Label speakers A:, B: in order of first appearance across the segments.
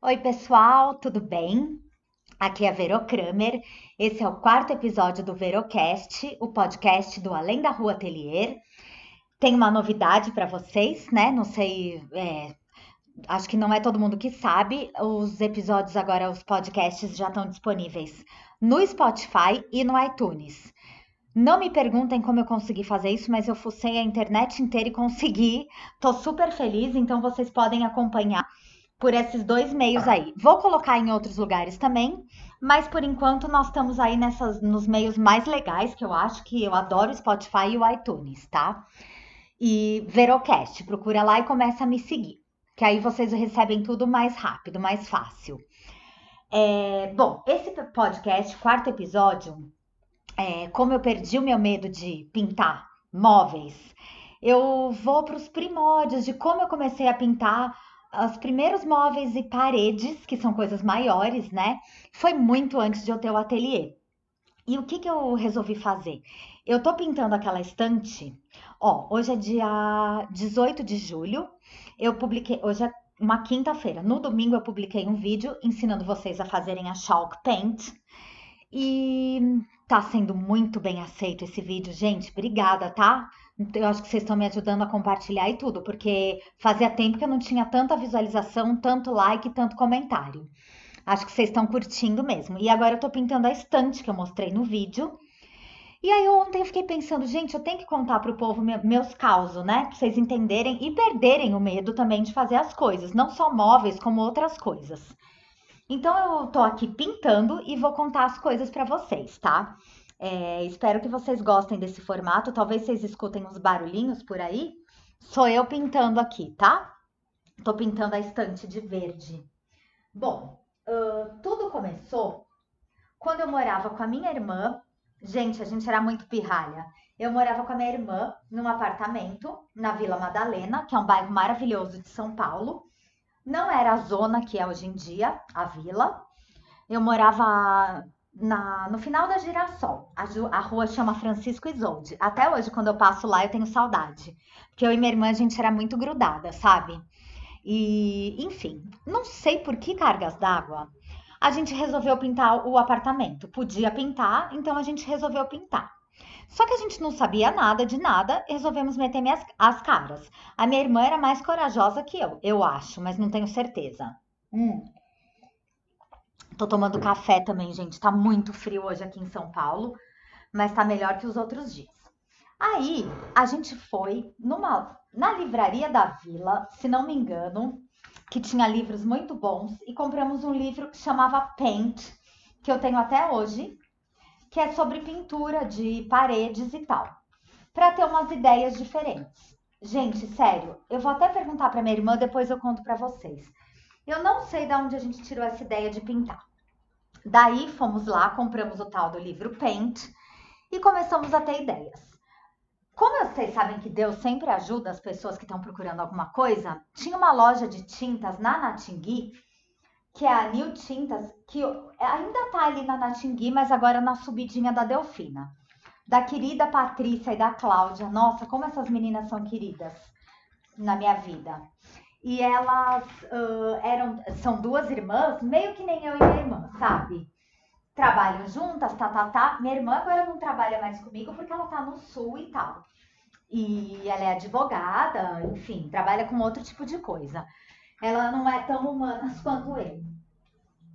A: Oi, pessoal, tudo bem? Aqui é a Vero Kramer. Esse é o quarto episódio do Verocast, o podcast do Além da Rua Atelier. Tem uma novidade para vocês, né? Não sei, é, acho que não é todo mundo que sabe. Os episódios agora, os podcasts já estão disponíveis no Spotify e no iTunes. Não me perguntem como eu consegui fazer isso, mas eu fucei a internet inteira e consegui. Tô super feliz, então vocês podem acompanhar por esses dois meios aí. Vou colocar em outros lugares também, mas por enquanto nós estamos aí nessas nos meios mais legais que eu acho que eu adoro o Spotify e o iTunes, tá? E Verocast, procura lá e começa a me seguir, que aí vocês recebem tudo mais rápido, mais fácil. É, bom, esse podcast, quarto episódio, é, como eu perdi o meu medo de pintar móveis, eu vou para os primórdios de como eu comecei a pintar os primeiros móveis e paredes, que são coisas maiores, né? Foi muito antes de eu ter o ateliê. E o que, que eu resolvi fazer? Eu tô pintando aquela estante. Ó, hoje é dia 18 de julho. Eu publiquei. Hoje é uma quinta-feira. No domingo eu publiquei um vídeo ensinando vocês a fazerem a chalk paint. E tá sendo muito bem aceito esse vídeo, gente. Obrigada, tá? Eu acho que vocês estão me ajudando a compartilhar e tudo, porque fazia tempo que eu não tinha tanta visualização, tanto like, tanto comentário. Acho que vocês estão curtindo mesmo. E agora eu tô pintando a estante que eu mostrei no vídeo. E aí ontem eu fiquei pensando, gente, eu tenho que contar pro povo meus causos, né? Pra vocês entenderem e perderem o medo também de fazer as coisas, não só móveis, como outras coisas. Então eu tô aqui pintando e vou contar as coisas para vocês, tá? É, espero que vocês gostem desse formato. Talvez vocês escutem uns barulhinhos por aí. Sou eu pintando aqui, tá? Tô pintando a estante de verde. Bom, uh, tudo começou quando eu morava com a minha irmã. Gente, a gente era muito pirralha. Eu morava com a minha irmã num apartamento na Vila Madalena, que é um bairro maravilhoso de São Paulo. Não era a zona que é hoje em dia, a vila. Eu morava na, no final da Girassol. A, a, rua chama Francisco Isolde. Até hoje, quando eu passo lá, eu tenho saudade. Porque eu e minha irmã, a gente era muito grudada, sabe? E, enfim, não sei por que cargas d'água. A gente resolveu pintar o apartamento. Podia pintar, então a gente resolveu pintar. Só que a gente não sabia nada de nada, resolvemos meter minhas, as caras. A minha irmã era mais corajosa que eu, eu acho, mas não tenho certeza. Hum. Tô tomando café também, gente. Tá muito frio hoje aqui em São Paulo, mas tá melhor que os outros dias. Aí, a gente foi numa na livraria da Vila, se não me engano, que tinha livros muito bons e compramos um livro que chamava Paint, que eu tenho até hoje, que é sobre pintura de paredes e tal, para ter umas ideias diferentes. Gente, sério, eu vou até perguntar para minha irmã, depois eu conto para vocês. Eu não sei de onde a gente tirou essa ideia de pintar. Daí fomos lá, compramos o tal do livro Paint e começamos a ter ideias. Como vocês sabem que Deus sempre ajuda as pessoas que estão procurando alguma coisa, tinha uma loja de tintas na Natingui, que é a New Tintas, que ainda está ali na Natingui, mas agora na subidinha da Delfina. Da querida Patrícia e da Cláudia. Nossa, como essas meninas são queridas na minha vida e elas uh, eram, são duas irmãs, meio que nem eu e minha irmã, sabe? Trabalham juntas, tá, tá, tá. Minha irmã agora não trabalha mais comigo porque ela tá no sul e tal. E ela é advogada, enfim, trabalha com outro tipo de coisa. Ela não é tão humana quanto eu.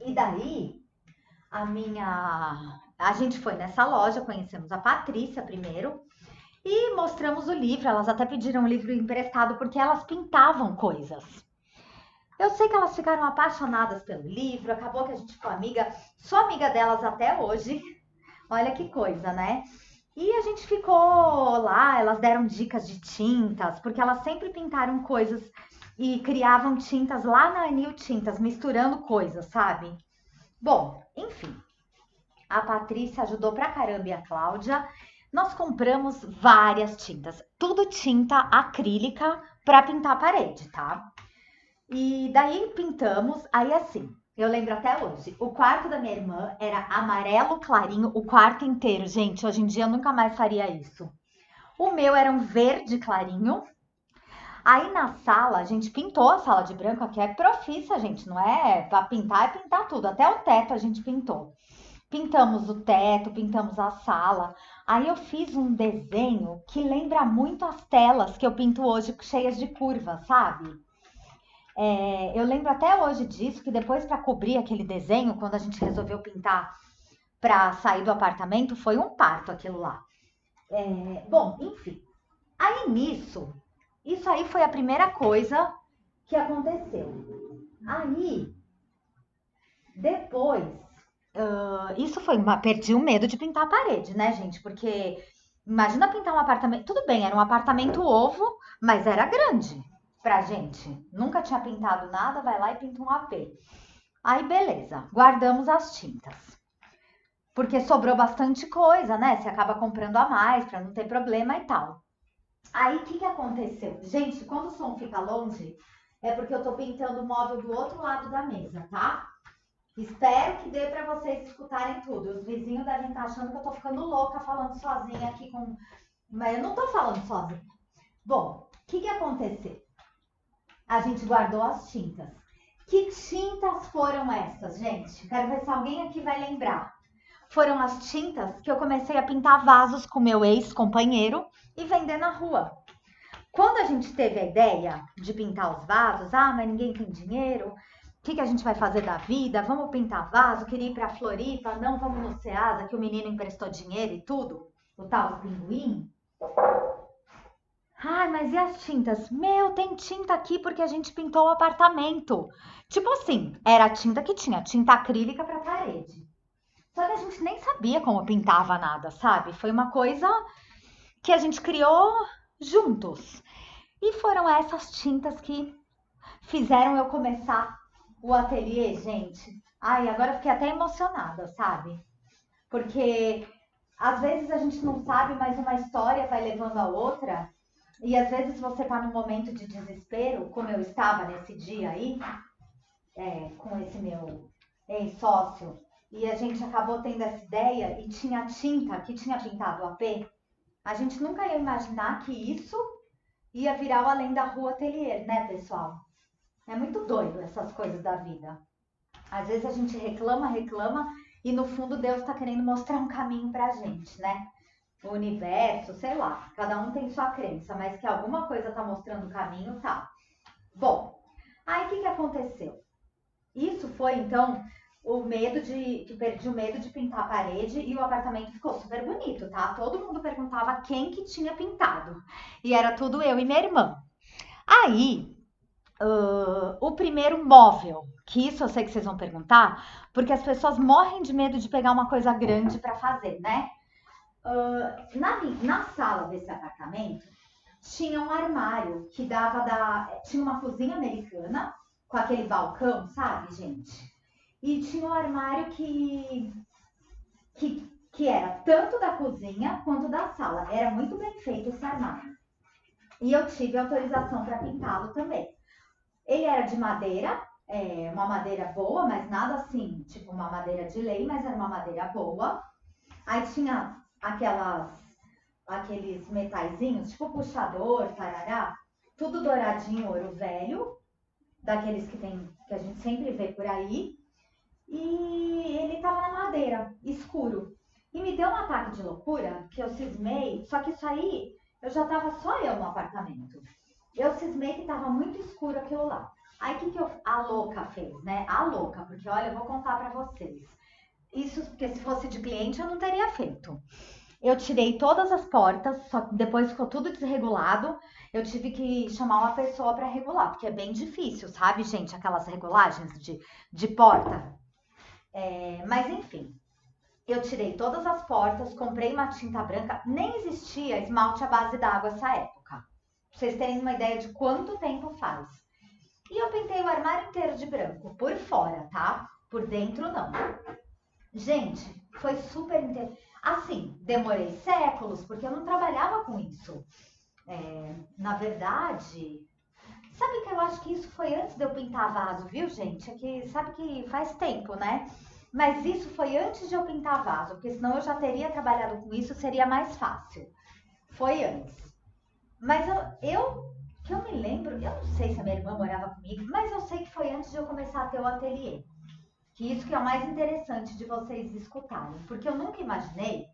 A: E daí, a minha. A gente foi nessa loja, conhecemos a Patrícia primeiro, e mostramos o livro. Elas até pediram o livro emprestado porque elas pintavam coisas. Eu sei que elas ficaram apaixonadas pelo livro, acabou que a gente ficou amiga, sou amiga delas até hoje. Olha que coisa, né? E a gente ficou lá, elas deram dicas de tintas, porque elas sempre pintaram coisas e criavam tintas lá na Anil Tintas, misturando coisas, sabe? Bom, enfim. A Patrícia ajudou pra caramba e a Cláudia nós compramos várias tintas, tudo tinta acrílica para pintar a parede, tá? E daí pintamos, aí assim, eu lembro até hoje, o quarto da minha irmã era amarelo clarinho, o quarto inteiro, gente, hoje em dia eu nunca mais faria isso. O meu era um verde clarinho, Aí na sala, a gente pintou a sala de branco, aqui é profissa, gente, não é para pintar, é pintar tudo, até o teto a gente pintou. Pintamos o teto, pintamos a sala. Aí eu fiz um desenho que lembra muito as telas que eu pinto hoje, cheias de curvas, sabe? É, eu lembro até hoje disso, que depois para cobrir aquele desenho, quando a gente resolveu pintar para sair do apartamento, foi um parto aquilo lá. É, bom, enfim. Aí nisso, isso aí foi a primeira coisa que aconteceu. Aí, depois, uh, isso foi uma. Perdi o medo de pintar a parede, né, gente? Porque imagina pintar um apartamento. Tudo bem, era um apartamento ovo, mas era grande pra gente. Nunca tinha pintado nada, vai lá e pinta um AP. Aí, beleza, guardamos as tintas. Porque sobrou bastante coisa, né? Você acaba comprando a mais para não ter problema e tal. Aí, o que, que aconteceu? Gente, quando o som fica longe, é porque eu tô pintando o móvel do outro lado da mesa, tá? Espero que dê para vocês escutarem tudo. Os vizinhos devem estar tá achando que eu tô ficando louca falando sozinha aqui com. Mas eu não tô falando sozinha. Bom, o que, que aconteceu? A gente guardou as tintas. Que tintas foram essas, gente? Quero ver se alguém aqui vai lembrar. Foram as tintas que eu comecei a pintar vasos com meu ex-companheiro e vender na rua. Quando a gente teve a ideia de pintar os vasos, ah, mas ninguém tem dinheiro, o que, que a gente vai fazer da vida? Vamos pintar vaso? Queria ir para Floripa? Não, vamos no Ceasa, que o menino emprestou dinheiro e tudo? O tal pinguim? Ai, mas e as tintas? Meu, tem tinta aqui porque a gente pintou o apartamento. Tipo assim, era a tinta que tinha, tinta acrílica para parede. Só que a gente nem sabia como pintava nada, sabe? Foi uma coisa que a gente criou juntos. E foram essas tintas que fizeram eu começar o ateliê, gente. Ai, agora eu fiquei até emocionada, sabe? Porque às vezes a gente não sabe, mas uma história vai levando a outra. E às vezes você tá num momento de desespero, como eu estava nesse dia aí, é, com esse meu ex-sócio, e a gente acabou tendo essa ideia e tinha tinta que tinha pintado o AP. A gente nunca ia imaginar que isso ia virar o Além da Rua Atelier, né, pessoal? É muito doido essas coisas da vida. Às vezes a gente reclama, reclama e no fundo Deus está querendo mostrar um caminho pra gente, né? O universo, sei lá, cada um tem sua crença, mas que alguma coisa tá mostrando o caminho, tá. Bom, aí o que, que aconteceu? Isso foi então o medo de. que perdi o medo de pintar a parede e o apartamento ficou super bonito, tá? Todo mundo perguntava quem que tinha pintado. E era tudo eu e minha irmã. Aí, uh, o primeiro móvel, que isso eu sei que vocês vão perguntar, porque as pessoas morrem de medo de pegar uma coisa grande para fazer, né? Na, na sala desse apartamento tinha um armário que dava da. Tinha uma cozinha americana com aquele balcão, sabe, gente? E tinha um armário que, que, que era tanto da cozinha quanto da sala. Era muito bem feito esse armário. E eu tive autorização para pintá-lo também. Ele era de madeira, é, uma madeira boa, mas nada assim, tipo uma madeira de lei, mas era uma madeira boa. Aí tinha aquelas, aqueles metaizinhos, tipo puxador, tarará, tudo douradinho, ouro velho, daqueles que, tem, que a gente sempre vê por aí e ele estava na madeira, escuro. E me deu um ataque de loucura, que eu cismei, só que isso aí, eu já estava só eu no apartamento. Eu cismei que estava muito escuro aquilo lá. Aí o que, que eu, a louca fez, né? A louca, porque olha, eu vou contar para vocês. Isso, porque se fosse de cliente eu não teria feito. Eu tirei todas as portas, só que depois ficou tudo desregulado. Eu tive que chamar uma pessoa para regular, porque é bem difícil, sabe, gente? Aquelas regulagens de, de porta. É, mas enfim, eu tirei todas as portas, comprei uma tinta branca, nem existia esmalte à base d'água essa época. Pra vocês terem uma ideia de quanto tempo faz. E eu pintei o armário inteiro de branco, por fora, tá? Por dentro não. Gente, foi super interessante. Assim, demorei séculos, porque eu não trabalhava com isso. É, na verdade, Sabe que eu acho que isso foi antes de eu pintar vaso, viu, gente? É que sabe que faz tempo, né? Mas isso foi antes de eu pintar vaso, porque senão eu já teria trabalhado com isso, seria mais fácil. Foi antes. Mas eu, eu que eu me lembro, eu não sei se a minha irmã morava comigo, mas eu sei que foi antes de eu começar a ter o ateliê. Que isso que é o mais interessante de vocês escutarem, porque eu nunca imaginei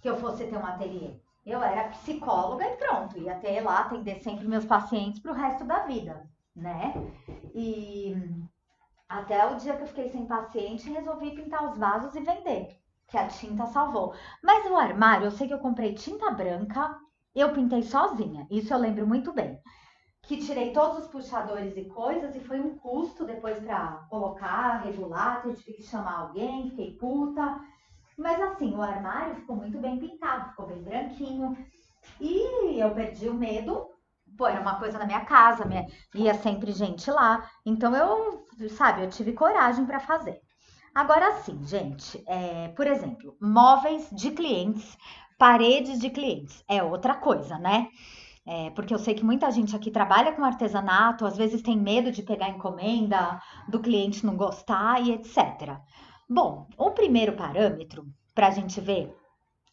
A: que eu fosse ter um ateliê. Eu era psicóloga e pronto, ia ter lá, atender sempre meus pacientes para o resto da vida, né? E até o dia que eu fiquei sem paciente, resolvi pintar os vasos e vender, que a tinta salvou. Mas o armário, eu sei que eu comprei tinta branca, eu pintei sozinha, isso eu lembro muito bem. Que tirei todos os puxadores e coisas e foi um custo depois para colocar, regular, eu tive que chamar alguém, fiquei puta. Mas assim, o armário ficou muito bem pintado, ficou bem branquinho. E eu perdi o medo. Pô, era uma coisa na minha casa, minha, ia sempre gente lá. Então eu, sabe, eu tive coragem para fazer. Agora sim, gente, é, por exemplo, móveis de clientes, paredes de clientes, é outra coisa, né? É, porque eu sei que muita gente aqui trabalha com artesanato, às vezes tem medo de pegar encomenda, do cliente não gostar e etc. Bom, o primeiro parâmetro para a gente ver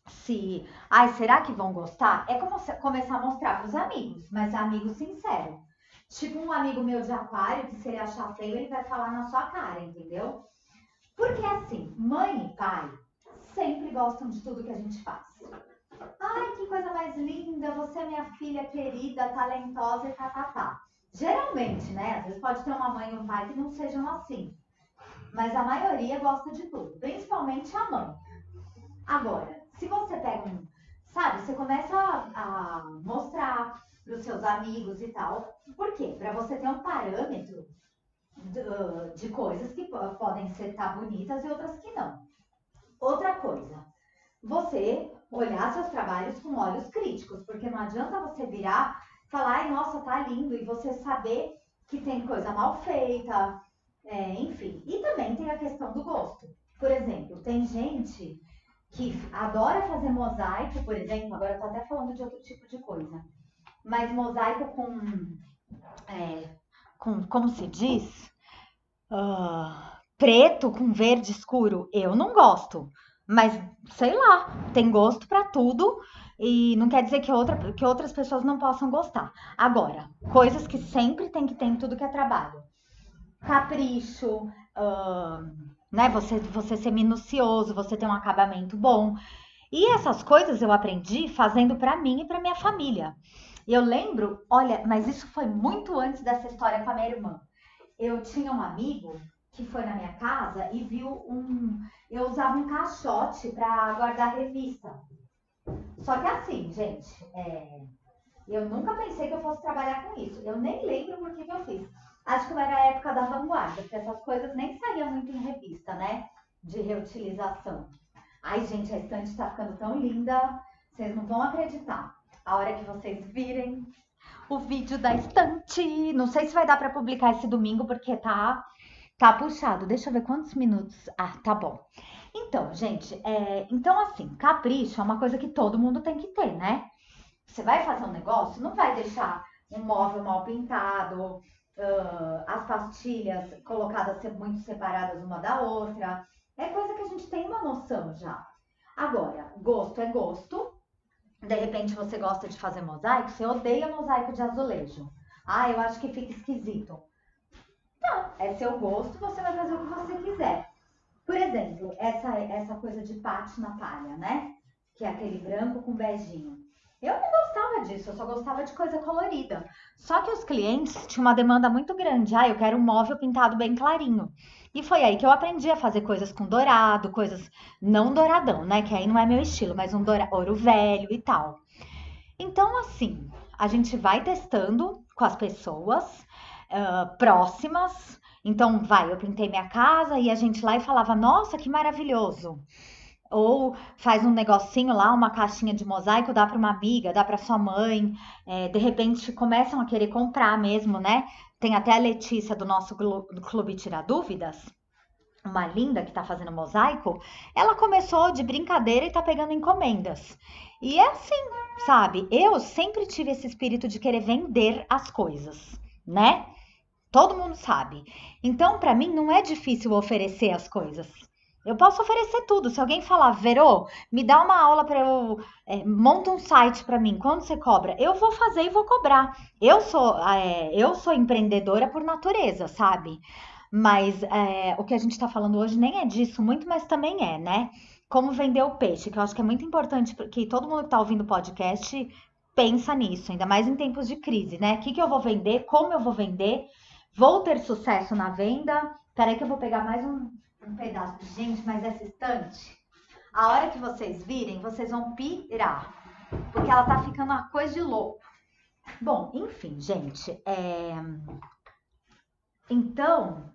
A: se, ai, será que vão gostar? É como começar a mostrar para os amigos, mas amigos sinceros. Tipo um amigo meu de aquário que se ele achar feio, ele vai falar na sua cara, entendeu? Porque assim, mãe e pai sempre gostam de tudo que a gente faz. Coisa mais linda, você é minha filha querida, talentosa e tá, tá, tá. Geralmente, né? Às vezes pode ter uma mãe e um pai que não sejam assim mas a maioria gosta de tudo, principalmente a mãe. Agora, se você pega um, sabe, você começa a, a mostrar para os seus amigos e tal, por quê? Para você ter um parâmetro de, de coisas que podem ser tá bonitas e outras que não. Outra coisa, você olhar seus trabalhos com olhos críticos, porque não adianta você virar, falar, ai, nossa, tá lindo, e você saber que tem coisa mal feita, é, enfim. E também tem a questão do gosto. Por exemplo, tem gente que adora fazer mosaico, por exemplo, agora eu tô até falando de outro tipo de coisa. Mas mosaico com. É, com como se diz? Uh, preto com verde escuro. Eu não gosto. Mas, sei lá, tem gosto para tudo e não quer dizer que, outra, que outras pessoas não possam gostar. Agora, coisas que sempre tem que ter em tudo que é trabalho capricho, né? Você, você ser minucioso, você ter um acabamento bom. E essas coisas eu aprendi fazendo para mim e para minha família. E eu lembro, olha, mas isso foi muito antes dessa história com a minha irmã. Eu tinha um amigo que foi na minha casa e viu um. Eu usava um caixote para guardar revista. Só que assim, gente, é, eu nunca pensei que eu fosse trabalhar com isso. Eu nem lembro por que, que eu fiz. Acho que era a época da vanguarda, porque essas coisas nem saíam muito em revista, né? De reutilização. Ai, gente, a estante tá ficando tão linda, vocês não vão acreditar. A hora que vocês virem o vídeo da estante. Não sei se vai dar para publicar esse domingo, porque tá, tá puxado. Deixa eu ver quantos minutos. Ah, tá bom. Então, gente, é, então assim, capricho é uma coisa que todo mundo tem que ter, né? Você vai fazer um negócio, não vai deixar um móvel mal pintado, uh, as pastilhas colocadas muito separadas uma da outra. É coisa que a gente tem uma noção já. Agora, gosto é gosto. De repente você gosta de fazer mosaico, você odeia mosaico de azulejo. Ah, eu acho que fica esquisito. É seu gosto, você vai fazer o que você quiser. Por exemplo, essa, essa coisa de pate na palha, né? Que é aquele branco com beijinho. Eu não gostava disso, eu só gostava de coisa colorida. Só que os clientes tinham uma demanda muito grande. Ah, eu quero um móvel pintado bem clarinho. E foi aí que eu aprendi a fazer coisas com dourado, coisas não douradão, né? Que aí não é meu estilo, mas um doura... ouro velho e tal. Então, assim, a gente vai testando com as pessoas uh, próximas. Então, vai, eu pintei minha casa e a gente lá e falava, nossa, que maravilhoso. Ou faz um negocinho lá, uma caixinha de mosaico, dá para uma amiga, dá para sua mãe. É, de repente começam a querer comprar mesmo, né? Tem até a Letícia do nosso Clube Tirar Dúvidas, uma linda que está fazendo mosaico. Ela começou de brincadeira e está pegando encomendas. E é assim, sabe? Eu sempre tive esse espírito de querer vender as coisas, né? Todo mundo sabe. Então, para mim, não é difícil oferecer as coisas. Eu posso oferecer tudo. Se alguém falar, Verô, me dá uma aula para eu é, monta um site para mim. Quando você cobra, eu vou fazer e vou cobrar. Eu sou é, eu sou empreendedora por natureza, sabe? Mas é, o que a gente está falando hoje nem é disso, muito, mas também é, né? Como vender o peixe, que eu acho que é muito importante que todo mundo que está ouvindo o podcast pensa nisso, ainda mais em tempos de crise, né? O que, que eu vou vender, como eu vou vender, vou ter sucesso na venda. Peraí que eu vou pegar mais um, um pedaço. Gente, mas essa estante, a hora que vocês virem, vocês vão pirar. Porque ela tá ficando uma coisa de louco. Bom, enfim, gente. É... Então,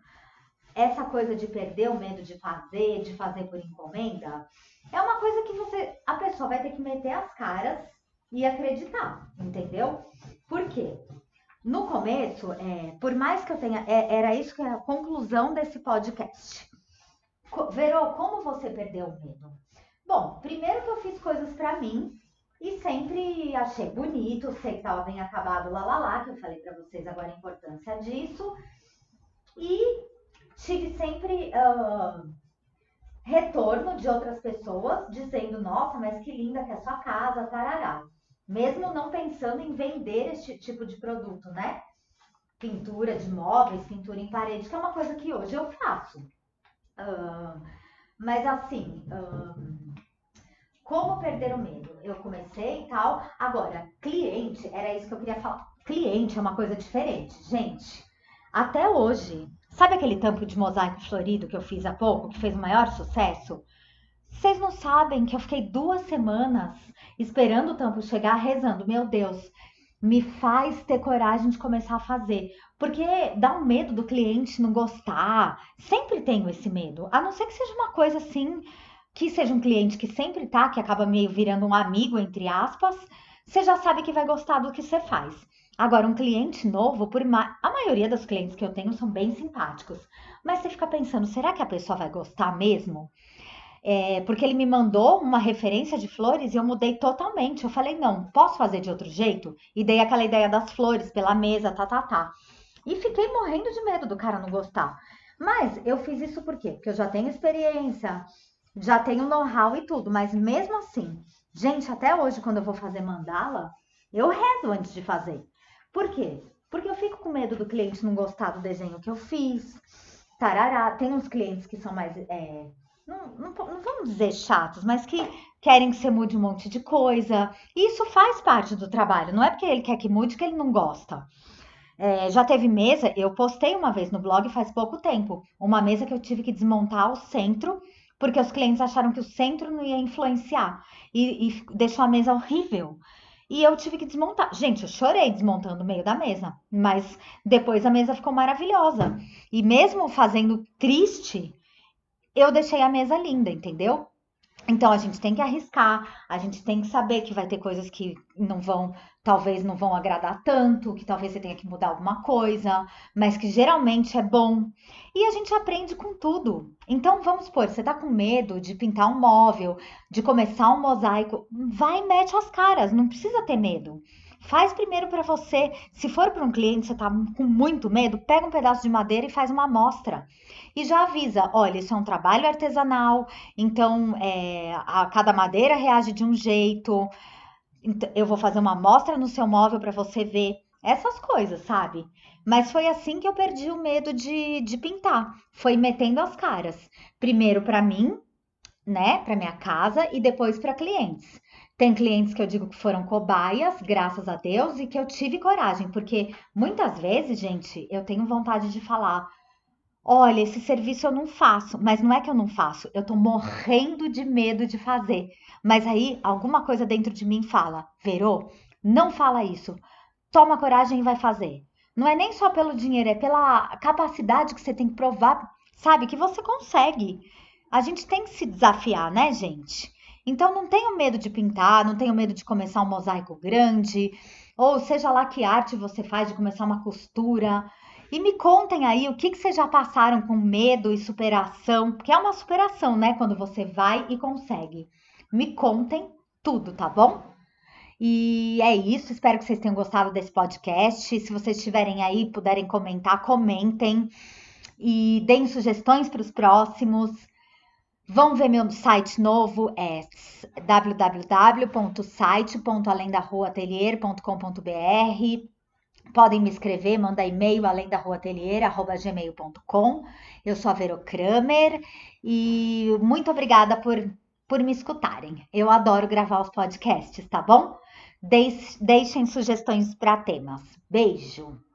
A: essa coisa de perder o medo de fazer, de fazer por encomenda, é uma coisa que você, a pessoa vai ter que meter as caras e acreditar, entendeu? Por quê? No começo, é, por mais que eu tenha, é, era isso que é a conclusão desse podcast. Verô, como você perdeu o medo? Bom, primeiro que eu fiz coisas para mim e sempre achei bonito, sei que tava bem acabado lá lá lá, que eu falei para vocês agora a importância disso. E tive sempre uh, retorno de outras pessoas dizendo, nossa, mas que linda que é a sua casa, tarará. Mesmo não pensando em vender este tipo de produto, né? Pintura de móveis, pintura em parede, que é uma coisa que hoje eu faço. Uh, mas assim, uh, como perder o medo? Eu comecei e tal. Agora, cliente, era isso que eu queria falar. Cliente é uma coisa diferente, gente. Até hoje, sabe aquele tampo de mosaico florido que eu fiz há pouco, que fez o maior sucesso? Vocês não sabem que eu fiquei duas semanas esperando o tampo chegar, rezando, meu Deus, me faz ter coragem de começar a fazer. Porque dá um medo do cliente não gostar. Sempre tenho esse medo. A não ser que seja uma coisa assim, que seja um cliente que sempre tá, que acaba meio virando um amigo, entre aspas. Você já sabe que vai gostar do que você faz. Agora, um cliente novo, por ma... a maioria dos clientes que eu tenho são bem simpáticos. Mas você fica pensando, será que a pessoa vai gostar mesmo? É, porque ele me mandou uma referência de flores e eu mudei totalmente. Eu falei, não, posso fazer de outro jeito? E dei aquela ideia das flores pela mesa, tá, tá, tá. E fiquei morrendo de medo do cara não gostar. Mas eu fiz isso por quê? Porque eu já tenho experiência, já tenho know-how e tudo. Mas mesmo assim, gente, até hoje, quando eu vou fazer mandala, eu rezo antes de fazer. Por quê? Porque eu fico com medo do cliente não gostar do desenho que eu fiz. Tarará. Tem uns clientes que são mais. É, não, não, vamos dizer chatos, mas que querem que você mude um monte de coisa. E isso faz parte do trabalho. Não é porque ele quer que mude que ele não gosta. É, já teve mesa, eu postei uma vez no blog faz pouco tempo, uma mesa que eu tive que desmontar o centro, porque os clientes acharam que o centro não ia influenciar e, e deixou a mesa horrível. E eu tive que desmontar. Gente, eu chorei desmontando o meio da mesa, mas depois a mesa ficou maravilhosa. E mesmo fazendo triste, eu deixei a mesa linda, entendeu? Então a gente tem que arriscar, a gente tem que saber que vai ter coisas que não vão, talvez não vão agradar tanto, que talvez você tenha que mudar alguma coisa, mas que geralmente é bom. E a gente aprende com tudo. Então vamos supor, você tá com medo de pintar um móvel, de começar um mosaico, vai e mete as caras, não precisa ter medo. Faz primeiro para você. Se for para um cliente, você tá com muito medo, pega um pedaço de madeira e faz uma amostra e já avisa: olha, isso é um trabalho artesanal, então é, a cada madeira reage de um jeito. Então, eu vou fazer uma amostra no seu móvel para você ver essas coisas, sabe? Mas foi assim que eu perdi o medo de, de pintar. Foi metendo as caras. Primeiro para mim, né, para minha casa e depois para clientes. Tem clientes que eu digo que foram cobaias, graças a Deus, e que eu tive coragem, porque muitas vezes, gente, eu tenho vontade de falar: Olha, esse serviço eu não faço, mas não é que eu não faço, eu tô morrendo de medo de fazer. Mas aí alguma coisa dentro de mim fala: Verô, não fala isso. Toma coragem e vai fazer. Não é nem só pelo dinheiro, é pela capacidade que você tem que provar, sabe, que você consegue. A gente tem que se desafiar, né, gente? Então não tenho medo de pintar, não tenho medo de começar um mosaico grande, ou seja lá que arte você faz de começar uma costura. E me contem aí o que, que vocês já passaram com medo e superação, porque é uma superação, né? Quando você vai e consegue. Me contem tudo, tá bom? E é isso, espero que vocês tenham gostado desse podcast. Se vocês estiverem aí, puderem comentar, comentem e deem sugestões para os próximos. Vão ver meu site novo, é www.site.alendarruaatelier.com.br. Podem me escrever, manda e-mail alendarruatelier.gmail.com. Eu sou a Vero Kramer e muito obrigada por, por me escutarem. Eu adoro gravar os podcasts, tá bom? Deixem sugestões para temas. Beijo!